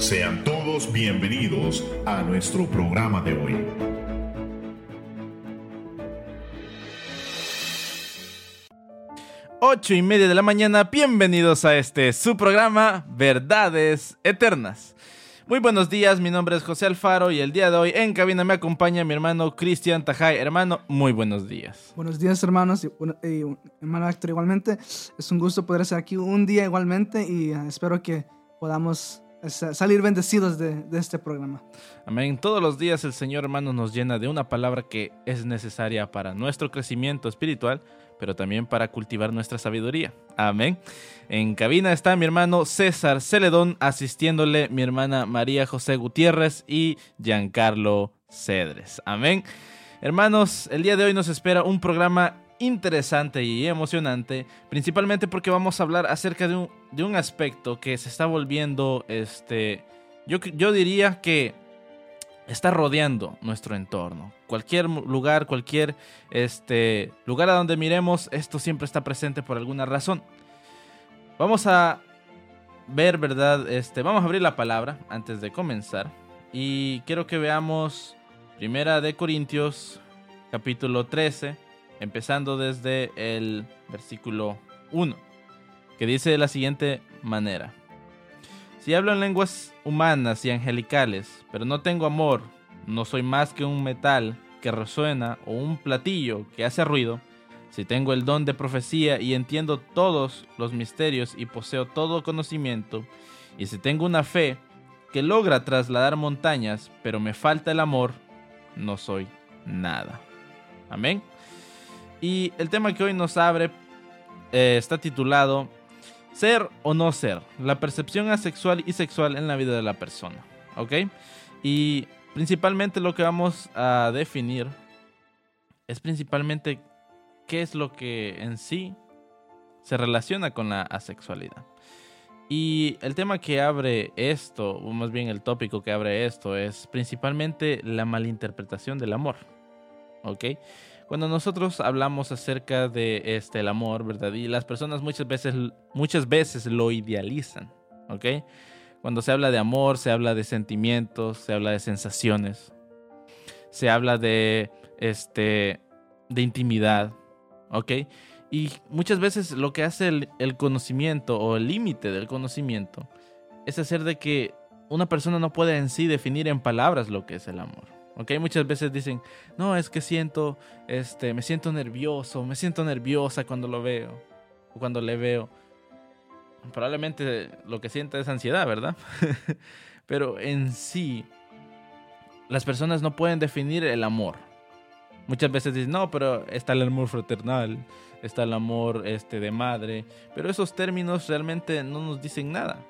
Sean todos bienvenidos a nuestro programa de hoy. Ocho y media de la mañana, bienvenidos a este su programa Verdades Eternas. Muy buenos días, mi nombre es José Alfaro y el día de hoy en cabina me acompaña mi hermano Cristian Tajay. Hermano, muy buenos días. Buenos días, hermanos, y, hermano Héctor igualmente. Es un gusto poder estar aquí un día igualmente y uh, espero que podamos salir bendecidos de, de, este programa. Amén. Todos los días el Señor, hermano, nos llena de una palabra que es necesaria para nuestro crecimiento espiritual pero también para cultivar nuestra sabiduría. Amén. En cabina está mi hermano César Celedón, asistiéndole mi hermana María José Gutiérrez y Giancarlo Cedres. Amén. Hermanos, el día de hoy nos espera un programa interesante y emocionante, principalmente porque vamos a hablar acerca de un, de un aspecto que se está volviendo, este, yo, yo diría que está rodeando nuestro entorno. Cualquier lugar, cualquier este, lugar a donde miremos, esto siempre está presente por alguna razón. Vamos a ver, ¿verdad? Este, vamos a abrir la palabra antes de comenzar. Y quiero que veamos Primera de Corintios, capítulo 13, empezando desde el versículo 1, que dice de la siguiente manera. Si hablo en lenguas humanas y angelicales, pero no tengo amor, no soy más que un metal que resuena o un platillo que hace ruido. Si tengo el don de profecía y entiendo todos los misterios y poseo todo conocimiento, y si tengo una fe que logra trasladar montañas, pero me falta el amor, no soy nada. Amén. Y el tema que hoy nos abre eh, está titulado ser o no ser, la percepción asexual y sexual en la vida de la persona. ¿Ok? Y principalmente lo que vamos a definir es principalmente qué es lo que en sí se relaciona con la asexualidad. Y el tema que abre esto, o más bien el tópico que abre esto, es principalmente la malinterpretación del amor. ¿Ok? Cuando nosotros hablamos acerca de este el amor, ¿verdad? Y las personas muchas veces muchas veces lo idealizan, ¿ok? Cuando se habla de amor, se habla de sentimientos, se habla de sensaciones. Se habla de este de intimidad, ¿ok? Y muchas veces lo que hace el, el conocimiento o el límite del conocimiento es hacer de que una persona no pueda en sí definir en palabras lo que es el amor. ¿Ok? Muchas veces dicen, no, es que siento, este, me siento nervioso, me siento nerviosa cuando lo veo, o cuando le veo. Probablemente lo que siente es ansiedad, ¿verdad? Pero en sí, las personas no pueden definir el amor. Muchas veces dicen, no, pero está el amor fraternal, está el amor este, de madre, pero esos términos realmente no nos dicen nada.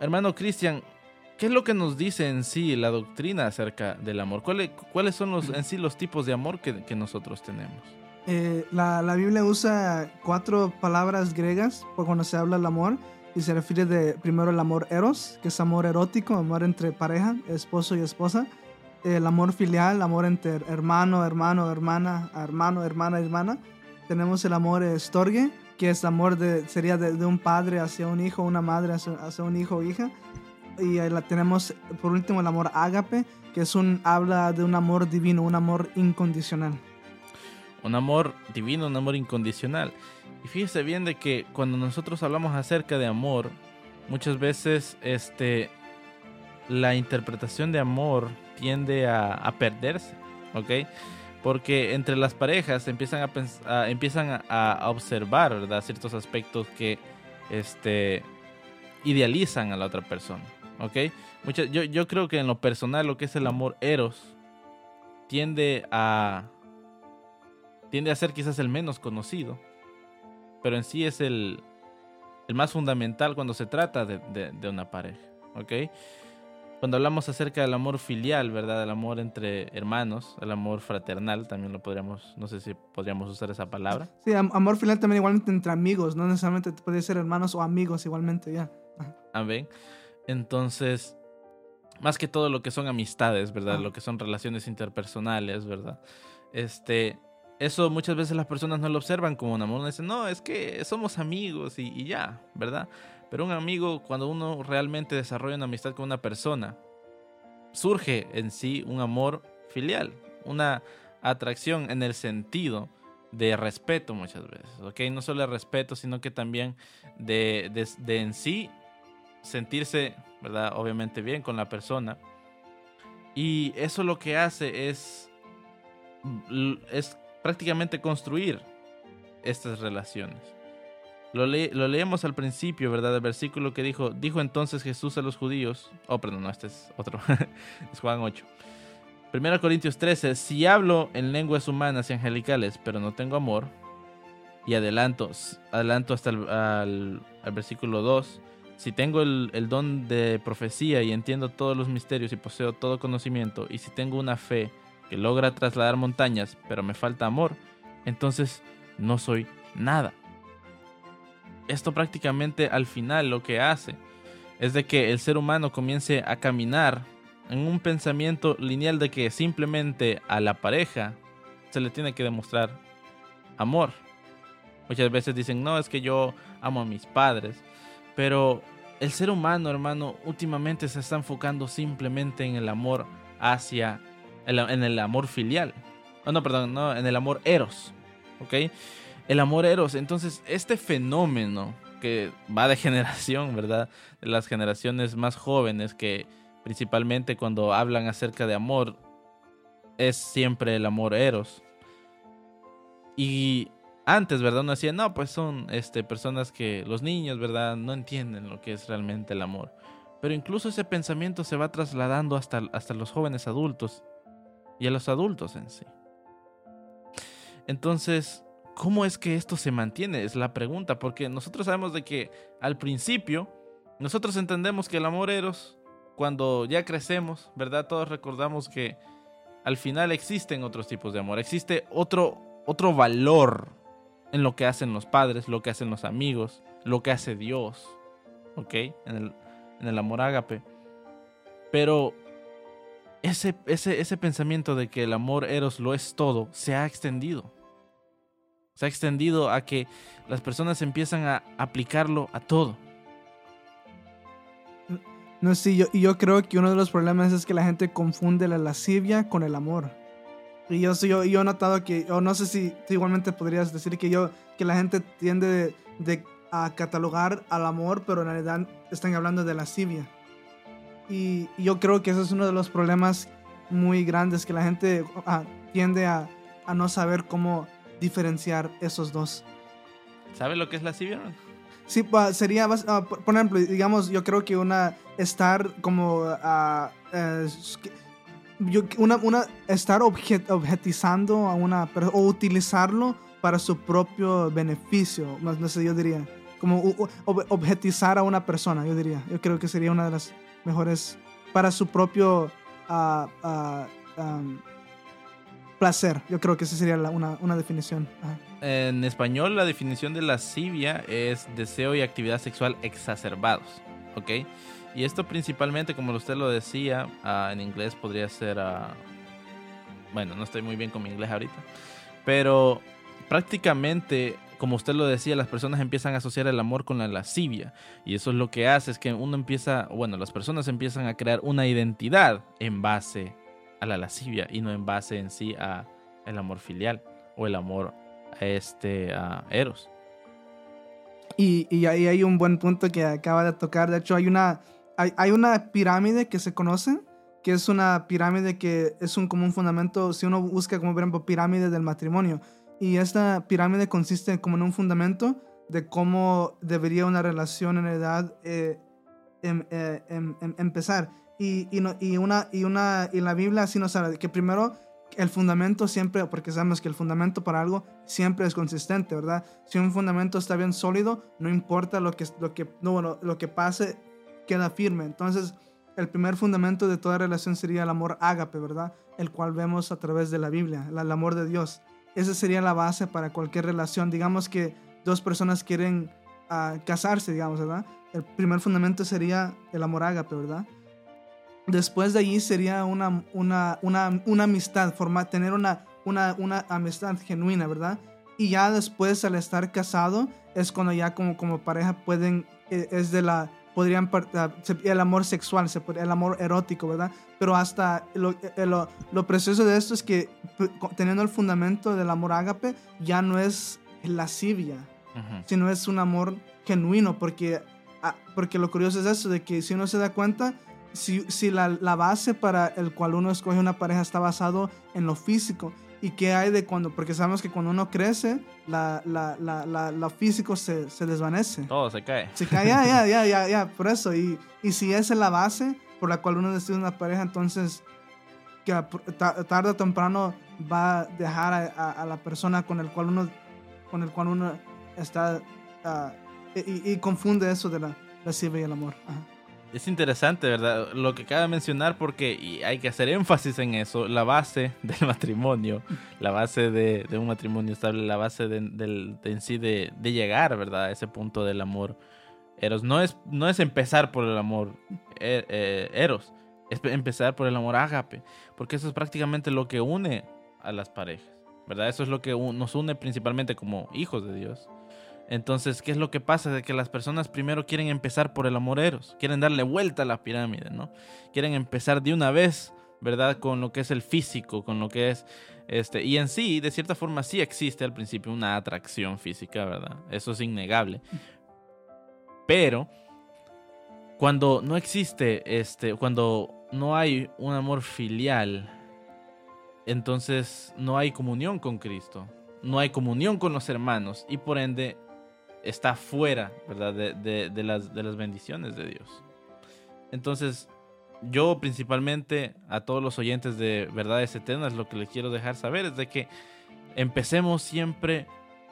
Hermano Cristian, ¿Qué es lo que nos dice en sí la doctrina acerca del amor? ¿Cuáles, son los, en sí los tipos de amor que, nosotros tenemos? Eh, la, la, Biblia usa cuatro palabras griegas cuando se habla del amor y se refiere de primero el amor eros, que es amor erótico, amor entre pareja, esposo y esposa. El amor filial, amor entre hermano, hermano, hermana, hermano, hermana, hermana. Tenemos el amor estorgue, que es amor de, sería de, un padre hacia un hijo, una madre hacia, hacia un hijo o hija y la tenemos por último el amor ágape, que es un habla de un amor divino, un amor incondicional. Un amor divino, un amor incondicional. Y fíjese bien de que cuando nosotros hablamos acerca de amor, muchas veces este la interpretación de amor tiende a, perderse, ¿ok? Porque entre las parejas empiezan a, empiezan a, observar. Ciertos aspectos que este, idealizan a la otra persona. ¿Ok? yo, yo creo que en lo personal lo que es el amor eros tiende a tiende a ser quizás el menos conocido, pero en sí es el, el más fundamental cuando se trata de, de, una pareja, ¿ok? Cuando hablamos acerca del amor filial, ¿verdad? El amor entre hermanos, el amor fraternal, también lo podríamos, no sé si podríamos usar esa palabra. Sí, amor filial también igualmente entre amigos, no necesariamente puede ser hermanos o amigos igualmente, ya. Amén. Entonces, más que todo lo que son amistades, ¿verdad? Lo que son relaciones interpersonales, ¿verdad? Este, eso muchas veces las personas no lo observan como un amor. Dicen, no, es que somos amigos y, y ya, ¿verdad? Pero un amigo, cuando uno realmente desarrolla una amistad con una persona, surge en sí un amor filial, una atracción en el sentido de respeto muchas veces, ¿ok? No solo de respeto, sino que también de, de, en sí sentirse, ¿verdad? Obviamente bien con la persona. Y eso lo que hace es, es prácticamente construir estas relaciones. Lo, lo, leemos al principio, ¿verdad? El versículo que dijo, dijo entonces Jesús a los judíos, oh, perdón, no, este es otro, es Juan 8. 1 Corintios 13, si hablo en lenguas humanas y angelicales, pero no tengo amor, y adelanto, adelanto hasta el al, versículo 2, si tengo el, don de profecía y entiendo todos los misterios y poseo todo conocimiento, y si tengo una fe que logra trasladar montañas, pero me falta amor, entonces no soy nada. Esto prácticamente al final lo que hace es de que el ser humano comience a caminar en un pensamiento lineal de que simplemente a la pareja se le tiene que demostrar amor. Muchas veces dicen, no, es que yo amo a mis padres, pero el ser humano, hermano, últimamente se está enfocando simplemente en el amor hacia, en el amor filial. Oh, no, perdón, no, en el amor eros, ¿ok? El amor eros. Entonces, este fenómeno que va de generación, ¿verdad? De las generaciones más jóvenes que principalmente cuando hablan acerca de amor, es siempre el amor eros. Y antes, ¿verdad? Uno decía, no, pues son este, personas que los niños, ¿verdad? No entienden lo que es realmente el amor. Pero incluso ese pensamiento se va trasladando hasta, hasta los jóvenes adultos y a los adultos en sí. Entonces, ¿cómo es que esto se mantiene? Es la pregunta, porque nosotros sabemos de que al principio, nosotros entendemos que el amor eros cuando ya crecemos, ¿verdad? Todos recordamos que al final existen otros tipos de amor, existe otro, otro valor en lo que hacen los padres, lo que hacen los amigos, lo que hace Dios, ¿ok? En el, amor ágape. Pero ese, ese, ese pensamiento de que el amor eros lo es todo se ha extendido. Se ha extendido a que las personas empiezan a aplicarlo a todo. No, sí, yo, yo creo que uno de los problemas es que la gente confunde la lascivia con el amor. Y yo, yo, yo he notado que, o no sé si igualmente podrías decir que yo, que la gente tiende de, a catalogar al amor, pero en realidad están hablando de lascivia. Y, yo creo que ese es uno de los problemas muy grandes, que la gente ah, tiende a, a, no saber cómo diferenciar esos dos. ¿Sabe lo que es lascivia? Sí, sería, uh, por ejemplo, digamos, yo creo que una, estar como, uh, una, una, estar objetizando a una persona o utilizarlo para su propio beneficio, más no sé, yo diría, como objetizar a una persona, yo diría, yo creo que sería una de las mejores, para su propio um, placer, yo creo que esa sería una, una, definición. En español la definición de lascivia es deseo y actividad sexual exacerbados, ¿ok? Y esto principalmente, como usted lo decía, ah, en inglés podría ser, uh, bueno, no estoy muy bien con mi inglés ahorita, pero prácticamente, como usted lo decía, las personas empiezan a asociar el amor con la lascivia. Y eso es lo que hace, es que uno empieza, bueno, las personas empiezan a crear una identidad en base a la lascivia y no en base en sí a el amor filial o el amor este, a Eros. Y, ahí hay un buen punto que acaba de tocar. De hecho, hay una, hay, hay, una pirámide que se conoce, que es una pirámide que es un, como un fundamento, si uno busca como por ejemplo pirámide del matrimonio. Y esta pirámide consiste como en un fundamento de cómo debería una relación en edad eh, em, eh, em, em, empezar. Y, y, no, y, una, y, una, y la Biblia así nos habla que primero el fundamento siempre, porque sabemos que el fundamento para algo siempre es consistente, ¿verdad? Si un fundamento está bien sólido, no importa lo que, lo que, no, bueno, lo que pase, queda firme. Entonces, el primer fundamento de toda relación sería el amor ágape, ¿verdad? El cual vemos a través de la Biblia, el amor de Dios. Esa sería la base para cualquier relación. Digamos que dos personas quieren uh, casarse, digamos, ¿verdad? El primer fundamento sería el amor ágape, ¿verdad? Después de allí sería una, una, una, una amistad, formar, tener una, una, una amistad genuina, ¿verdad? Y ya después al estar casado es cuando ya como, como pareja pueden, eh, es de la, podrían, ah, el amor sexual, el amor erótico, ¿verdad? Pero hasta lo, eh, lo, lo precioso de esto es que teniendo el fundamento del amor ágape, ya no es lascivia, sino es un amor genuino, porque, ah, porque lo curioso es eso, de que si uno se da cuenta, si, si la, la, base para el cual uno escoge una pareja está basado en lo físico, ¿Y qué hay de cuando? Porque sabemos que cuando uno crece, la, la, la, lo físico se, se, desvanece. Todo se cae. Se cae, ya, ya, ya, ya, ya, por eso. Y, y si esa es la base por la cual uno decide una pareja, entonces que tarde o temprano va a dejar a, a, la persona con el cual uno, con el cual uno está ah, y, y, confunde eso de la lascivia y el amor. Ajá. Es interesante, ¿verdad? Lo que acaba mencionar porque y hay que hacer énfasis en eso, la base del matrimonio, la base de, un matrimonio estable, la base en sí de, llegar, ¿verdad? A ese punto del amor eros. No es, no es empezar por el amor er, eh, eros, es empezar por el amor ágape, porque eso es prácticamente lo que une a las parejas, ¿verdad? Eso es lo que nos une principalmente como hijos de Dios. Entonces, ¿qué es lo que pasa? De que las personas primero quieren empezar por el amor eros, quieren darle vuelta a la pirámide, ¿no? Quieren empezar de una vez, ¿verdad? Con lo que es el físico, con lo que es este, y en sí, de cierta forma sí existe al principio una atracción física, ¿verdad? Eso es innegable. Pero cuando no existe este, cuando no hay un amor filial, entonces no hay comunión con Cristo, no hay comunión con los hermanos y por ende está fuera, ¿verdad? De, de, las, de las bendiciones de Dios. Entonces, yo principalmente a todos los oyentes de Verdades Eternas lo que les quiero dejar saber es de que empecemos siempre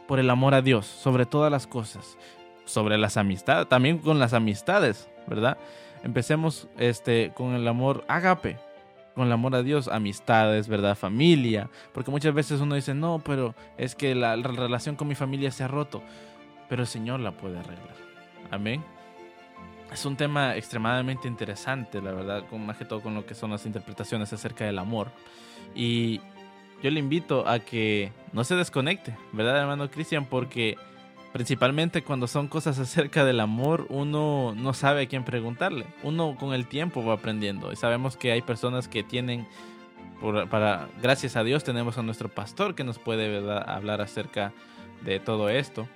por el amor a Dios, sobre todas las cosas, sobre las amistades, también con las amistades, ¿verdad? Empecemos este, con el amor agape, con el amor a Dios, amistades, ¿verdad? Familia, porque muchas veces uno dice, no, pero es que la relación con mi familia se ha roto pero el Señor la puede arreglar. Amén. Es un tema extremadamente interesante, la verdad, con, más que todo con lo que son las interpretaciones acerca del amor. Y yo le invito a que no se desconecte, ¿verdad, hermano Cristian? Porque principalmente cuando son cosas acerca del amor, uno no sabe a quién preguntarle. Uno con el tiempo va aprendiendo. Y sabemos que hay personas que tienen, para, gracias a Dios, tenemos a nuestro pastor que nos puede ¿verdad? hablar acerca de todo esto.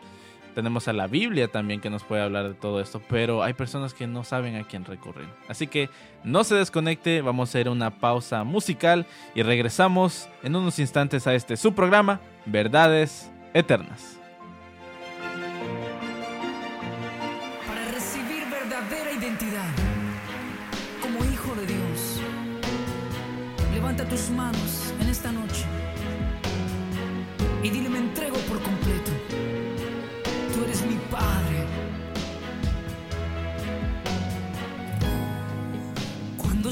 Tenemos a la Biblia también que nos puede hablar de todo esto, pero hay personas que no saben a quién recurrir. Así que no se desconecte, vamos a hacer una pausa musical y regresamos en unos instantes a este su programa, Verdades Eternas. Para recibir verdadera identidad como hijo de Dios, levanta tus manos en esta noche y dile me entrego por completo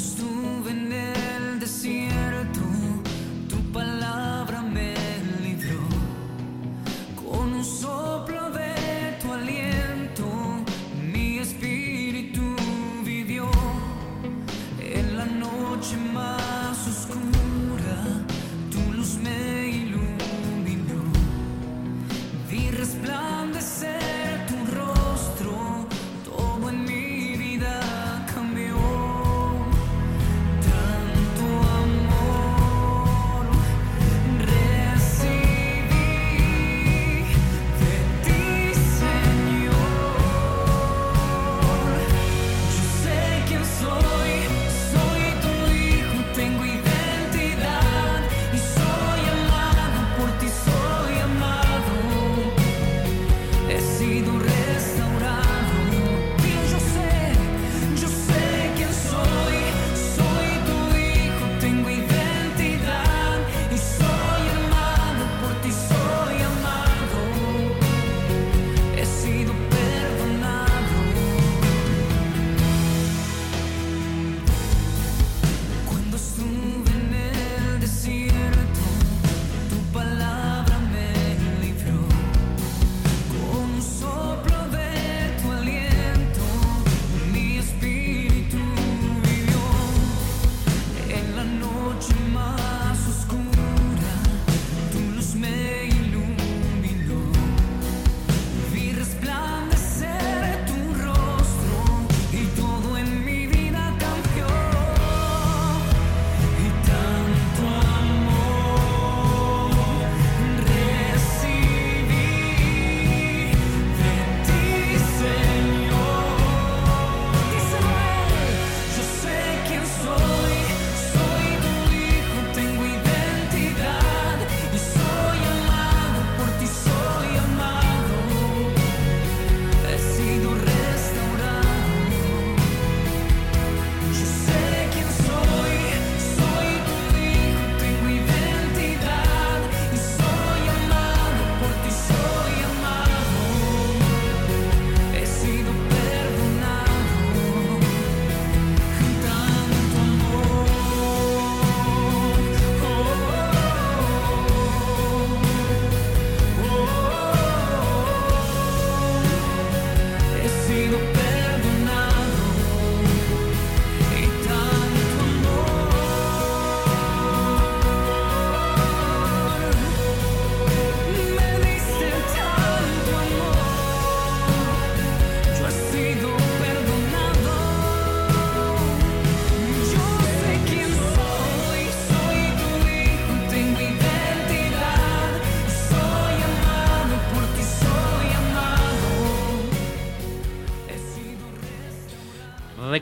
estuve en el desierto,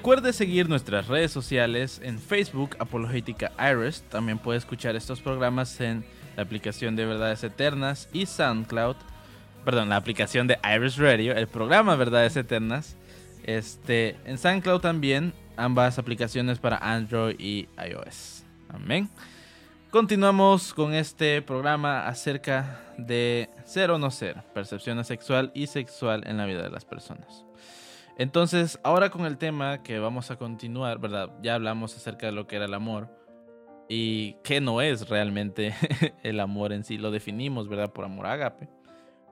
Recuerde seguir nuestras redes sociales en Facebook, Apologética Iris. También puede escuchar estos programas en la aplicación de Verdades Eternas y SoundCloud. Perdón, la aplicación de Iris Radio, el programa Verdades Eternas. Este, en SoundCloud también, ambas aplicaciones para Android y iOS. Amén. Continuamos con este programa acerca de ser o no ser, percepción sexual y sexual en la vida de las personas. Entonces, ahora con el tema que vamos a continuar, ¿verdad? Ya hablamos acerca de lo que era el amor y qué no es realmente el amor en sí. Lo definimos, ¿verdad? Por amor ágape,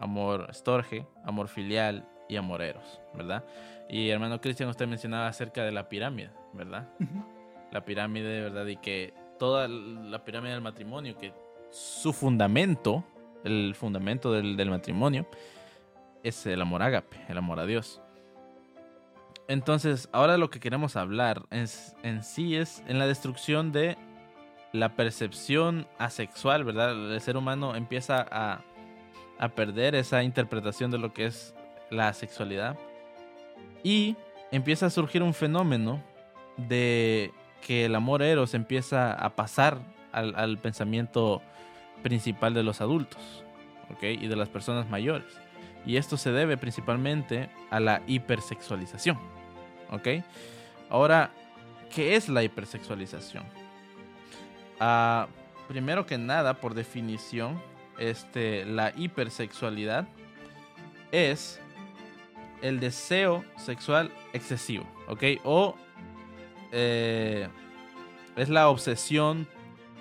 amor estorge, amor filial y amor eros, ¿verdad? Y hermano Cristian, usted mencionaba acerca de la pirámide, ¿verdad? La pirámide, ¿verdad? Y que toda la pirámide del matrimonio, que su fundamento, el fundamento del, del matrimonio, es el amor ágape, el amor a Dios. Entonces, ahora lo que queremos hablar es, en sí es en la destrucción de la percepción asexual, ¿verdad? El ser humano empieza a, a perder esa interpretación de lo que es la sexualidad y empieza a surgir un fenómeno de que el amor eros empieza a pasar al, pensamiento principal de los adultos, ¿ok? Y de las personas mayores. Y esto se debe principalmente a la hipersexualización, ¿ok? Ahora, ¿qué es la hipersexualización? Ah, primero que nada, por definición, este, la hipersexualidad es el deseo sexual excesivo, ¿ok? O eh, es la obsesión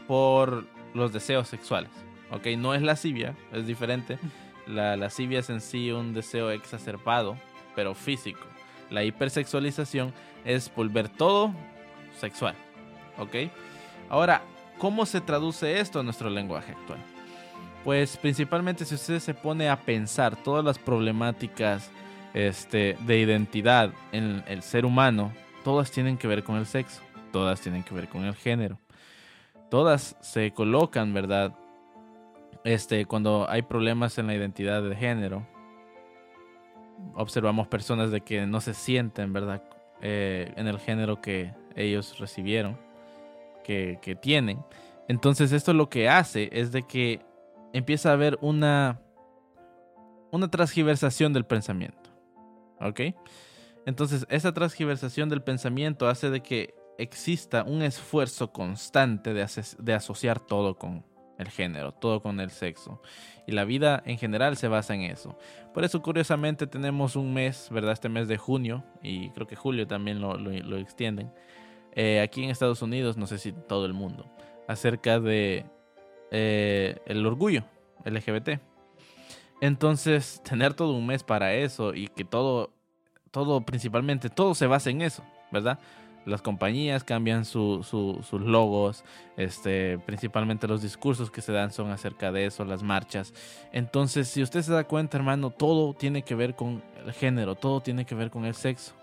por los deseos sexuales, ¿ok? No es lascivia, es diferente. La lascivia es en sí un deseo exacerbado, pero físico. La hipersexualización es volver todo sexual, ¿ok? Ahora, ¿cómo se traduce esto a nuestro lenguaje actual? Pues principalmente si usted se pone a pensar todas las problemáticas este, de identidad en el ser humano, todas tienen que ver con el sexo, todas tienen que ver con el género. Todas se colocan, ¿verdad? Este, cuando hay problemas en la identidad de género, observamos personas de que no se sienten, ¿verdad? Eh, en el género que ellos recibieron, que, que tienen. Entonces esto lo que hace es de que empieza a haber una, una transgiversación del pensamiento. ¿Ok? Entonces, esa transgiversación del pensamiento hace de que exista un esfuerzo constante de, de asociar todo con el género, todo con el sexo. Y la vida en general se basa en eso. Por eso, curiosamente, tenemos un mes, ¿verdad? Este mes de junio, y creo que julio también lo, lo- extienden, eh, aquí en Estados Unidos, no sé si todo el mundo, acerca de eh, el orgullo LGBT. Entonces, tener todo un mes para eso y que todo, todo, principalmente, todo se basa en eso, ¿verdad? Las compañías cambian su- su- sus logos, este, principalmente los discursos que se dan son acerca de eso, las marchas. Entonces, si usted se da cuenta, hermano, todo tiene que ver con el género, todo tiene que ver con el sexo.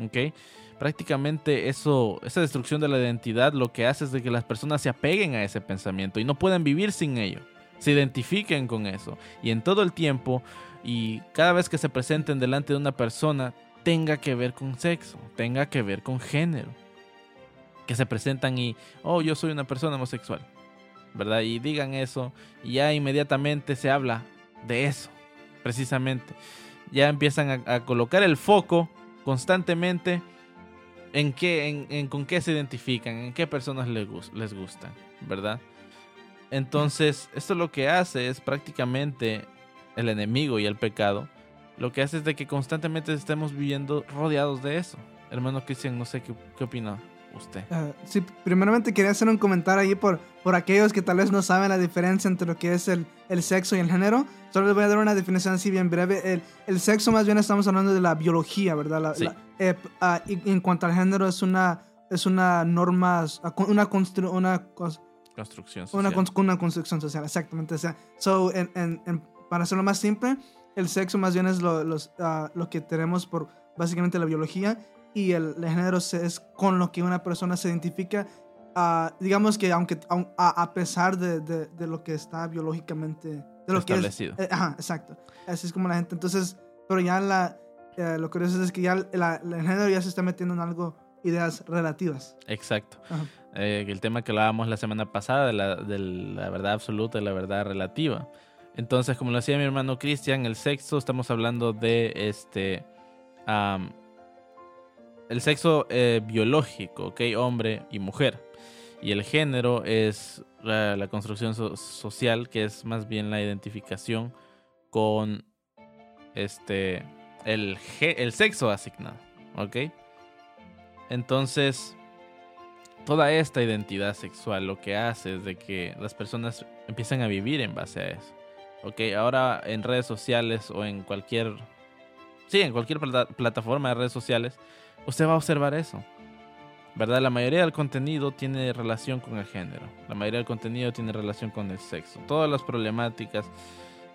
¿Ok? Prácticamente eso, esa destrucción de la identidad lo que hace es de que las personas se apeguen a ese pensamiento y no puedan vivir sin ello. Se identifiquen con eso. Y en todo el tiempo y cada vez que se presenten delante de una persona tenga que ver con sexo, tenga que ver con género. Que se presentan y, oh, yo soy una persona homosexual, ¿verdad? Y digan eso y ya inmediatamente se habla de eso, precisamente. Ya empiezan a, colocar el foco constantemente en qué, en, en con qué se identifican, en qué personas les, les gustan, ¿verdad? Entonces, esto lo que hace es prácticamente el enemigo y el pecado. Lo que hace es de que constantemente estemos viviendo rodeados de eso. Hermano Cristian, no sé qué, qué opina usted. Ah, sí, primeramente quería hacer un comentario ahí por, por aquellos que tal vez no saben la diferencia entre lo que es el, el sexo y el género. Solo les voy a dar una definición así bien breve. El, el sexo más bien estamos hablando de la biología, ¿verdad? La- Sí. la- eh, ah, y en cuanto al género es una, es una norma, ah, una, constru- una, Construcción una, social. cons- una construcción social, exactamente. O sea, so, en- en- en- para hacerlo más simple, el sexo más bien es lo, los, ah, lo que tenemos por básicamente la biología y el, el género es con lo que una persona se identifica. ah, digamos que aunque aun- a, a pesar de, de- de lo que está biológicamente de lo que es- Establecido. eh, ajá, exacto. Así es como la gente. Entonces, pero ya la eh, lo curioso es que ya la- el género ya se está metiendo en algo, ideas relativas. Exacto. Eh, el tema que hablábamos la semana pasada de la, de la verdad absoluta y la verdad relativa. Entonces, como lo decía mi hermano Cristian, el sexo, estamos hablando de este. el sexo eh, biológico, ¿ok? Hombre y mujer. Y el género es la, construcción so- social, que es más bien la identificación con este. El, el sexo asignado, ¿ok? Entonces, toda esta identidad sexual lo que hace es de que las personas empiezan a vivir en base a eso. Ok, ahora en redes sociales o en cualquier... Sí, en cualquier plata- plataforma de redes sociales, usted va a observar eso. ¿Verdad? La mayoría del contenido tiene relación con el género. La mayoría del contenido tiene relación con el sexo. Todas las problemáticas,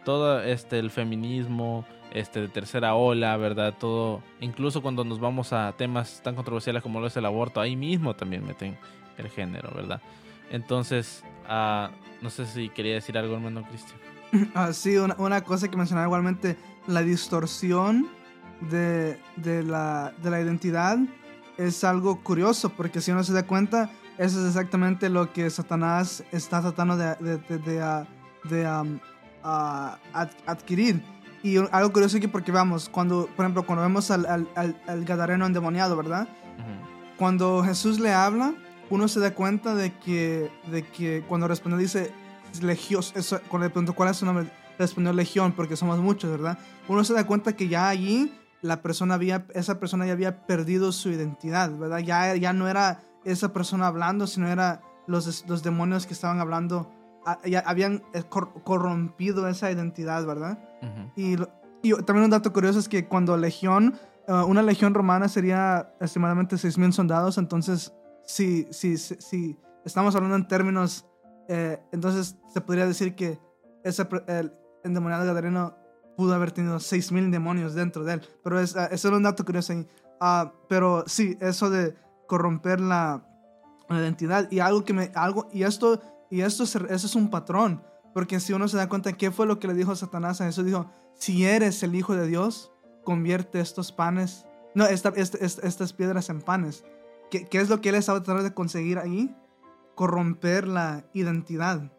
todo este, el feminismo, este, de tercera ola, ¿verdad? Todo, incluso cuando nos vamos a temas tan controversiales como lo es el aborto, ahí mismo también meten el género, ¿verdad? Entonces, ah, no sé si quería decir algo, hermano Cristian. Ah, sí, una, una cosa que mencionaba igualmente, la distorsión de, de la, de la identidad es algo curioso, porque si uno se da cuenta, eso es exactamente lo que Satanás está tratando de, de, ah, ad- adquirir. Y algo curioso aquí porque vamos, cuando, por ejemplo, cuando vemos al, al, al, al gadareno endemoniado, ¿verdad? Cuando Jesús le habla, uno se da cuenta de que, de que cuando respondió dice, Legión, eso, cuando le preguntó cuál es su nombre, respondió Legión, porque somos muchos, ¿verdad? Uno se da cuenta que ya allí la persona había, esa persona ya había perdido su identidad, ¿verdad? Ya, ya no era esa persona hablando, sino era los, los demonios que estaban hablando, ah, ya habían eh, cor- corrompido esa identidad, ¿verdad? Y, y también un dato curioso es que cuando legión, eh, una legión romana sería estimadamente 6.000 soldados, entonces si, si, si, si estamos hablando en términos, eh, entonces se podría decir que ese, el endemoniado gadareno pudo haber tenido 6.000 demonios dentro de él, pero es, ah, eso era un dato curioso ahí. Ah, pero sí, eso de corromper la, la identidad y algo que me, algo, y esto, y esto, se- eso es un patrón. Porque si uno se da cuenta, ¿qué fue lo que le dijo Satanás a Jesús? Dijo, si eres el Hijo de Dios, convierte estos panes, no, esta- este- este- estas piedras en panes. ¿Qué, ¿Qué es lo que él estaba tratando de conseguir ahí? Corromper la identidad.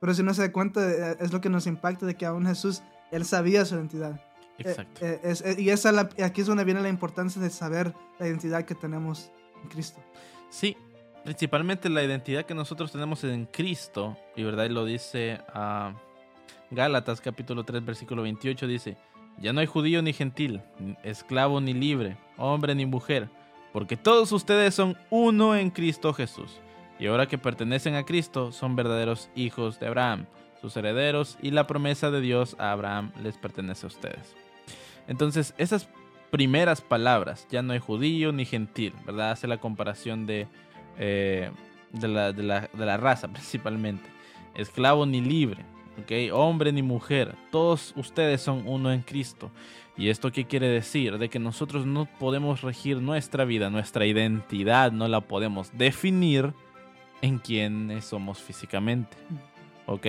Pero si uno se da cuenta, eh, es lo que nos impacta de que aún Jesús, él sabía su identidad. Exacto. eh, es- eh, y esa la- aquí es donde viene la importancia de saber la identidad que tenemos en Cristo. Sí, principalmente la identidad que nosotros tenemos en Cristo, y verdad, y lo dice a Gálatas capítulo 3 versículo 28, dice, ya no hay judío ni gentil, ni esclavo ni libre, hombre ni mujer, porque todos ustedes son uno en Cristo Jesús. Y ahora que pertenecen a Cristo, son verdaderos hijos de Abraham, sus herederos, y la promesa de Dios a Abraham les pertenece a ustedes. Entonces, esas primeras palabras, ya no hay judío ni gentil, ¿verdad? Hace la comparación de, eh, de, la, de la- de la raza principalmente. Esclavo ni libre, ¿ok? Hombre ni mujer, todos ustedes son uno en Cristo. ¿Y esto qué quiere decir? De que nosotros no podemos regir nuestra vida, nuestra identidad no la podemos definir en quienes somos físicamente. ¿Ok?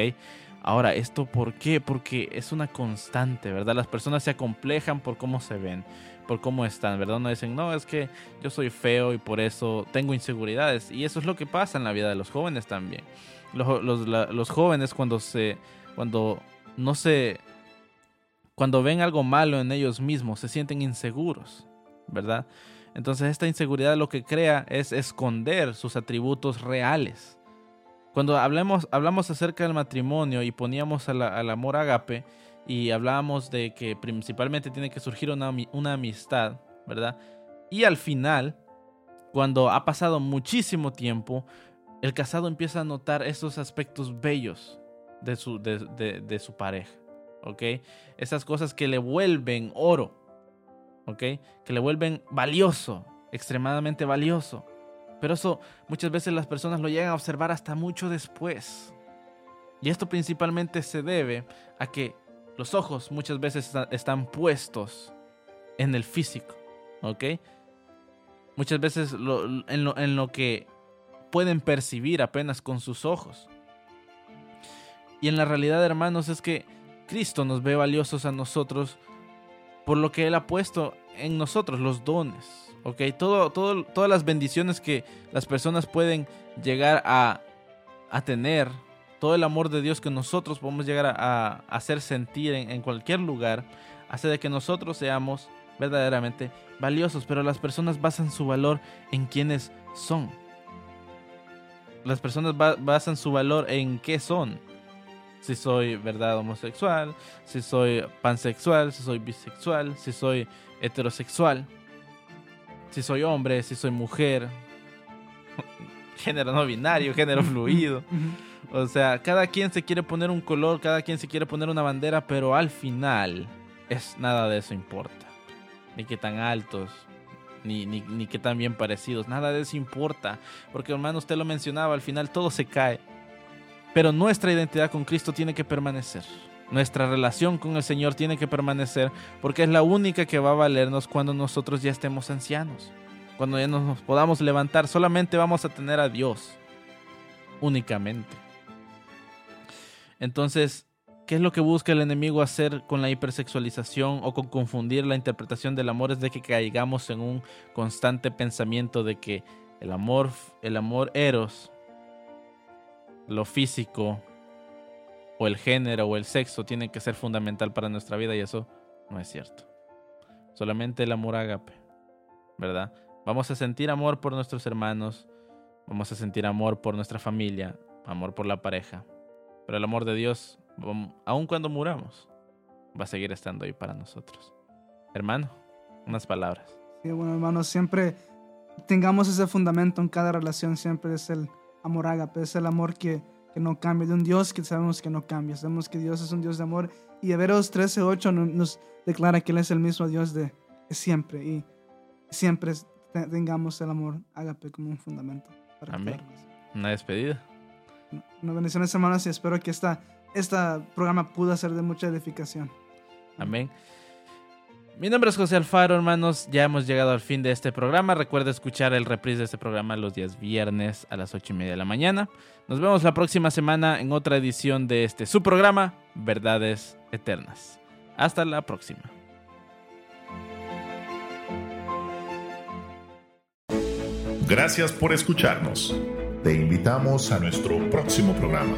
Ahora, ¿esto por qué? Porque es una constante, ¿verdad? Las personas se acomplejan por cómo se ven, por cómo están, ¿verdad? No dicen, no, es que yo soy feo y por eso tengo inseguridades. Y eso es lo que pasa en la vida de los jóvenes también. Los, los- la- los jóvenes cuando se, cuando no se, cuando ven algo malo en ellos mismos, se sienten inseguros, ¿verdad? Entonces esta inseguridad lo que crea es esconder sus atributos reales. Cuando hablamos, hablamos acerca del matrimonio y poníamos la- al amor agape y hablábamos de que principalmente tiene que surgir una, una amistad, ¿verdad? Y al final, cuando ha pasado muchísimo tiempo, el casado empieza a notar esos aspectos bellos de su, de, de- de su pareja, ¿ok? Esas cosas que le vuelven oro, Que le vuelven valioso, extremadamente valioso. Pero eso muchas veces las personas lo llegan a observar hasta mucho después. Y esto principalmente se debe a que los ojos muchas veces están puestos en el físico, ¿ok? Muchas veces en, lo, en lo que pueden percibir apenas con sus ojos. Y en la realidad, hermanos, es que Cristo nos ve valiosos a nosotros por lo que Él ha puesto en nosotros, los dones. ¿Ok? Todo, todo, todas las bendiciones que las personas pueden llegar a, a tener, todo el amor de Dios que nosotros podemos llegar a, hacer sentir en, cualquier lugar, hace de que nosotros seamos verdaderamente valiosos. Pero las personas basan su valor en quienes son. Las personas basan su valor en qué son si soy verdad homosexual, si soy pansexual, si soy bisexual, si soy heterosexual, si soy hombre, si soy mujer, género no binario, género fluido. O sea, cada quien se quiere poner un color, cada quien se quiere poner una bandera, pero al final es nada de eso importa. Ni qué tan altos, ni, ni, ni qué tan bien parecidos, nada de eso importa. Porque hermano, usted lo mencionaba, al final todo se cae pero nuestra identidad con Cristo tiene que permanecer. Nuestra relación con el Señor tiene que permanecer porque es la única que va a valernos cuando nosotros ya estemos ancianos. Cuando ya nos podamos levantar, solamente vamos a tener a Dios. Únicamente. Entonces, ¿qué es lo que busca el enemigo hacer con la hipersexualización o con confundir la interpretación del amor? Es de que caigamos en un constante pensamiento de que el amor, el amor eros, lo físico o el género o el sexo tiene que ser fundamental para nuestra vida y eso no es cierto. Solamente el amor agape, ¿verdad? Vamos a sentir amor por nuestros hermanos, vamos a sentir amor por nuestra familia, amor por la pareja, pero el amor de Dios, aun cuando muramos, va a seguir estando ahí para nosotros. Hermano, unas palabras. Sí, bueno, hermano, siempre tengamos ese fundamento en cada relación, siempre es el amor ágape, es el amor que, que, no cambia, de un Dios que sabemos que no cambia, sabemos que Dios es un Dios de amor y Hebreos 13:8 nos declara que Él es el mismo Dios de, siempre y siempre tengamos el amor ágape como un fundamento. Para Amén. Una despedida. Una bendición, hermanos, y espero que esta, este programa pueda ser de mucha edificación. Amén. Mi nombre es José Alfaro, hermanos. Ya hemos llegado al fin de este programa. Recuerda escuchar el reprise de este programa los días viernes a las 8 y media de la mañana. Nos vemos la próxima semana en otra edición de este su programa, Verdades Eternas. Hasta la próxima. Gracias por escucharnos. Te invitamos a nuestro próximo programa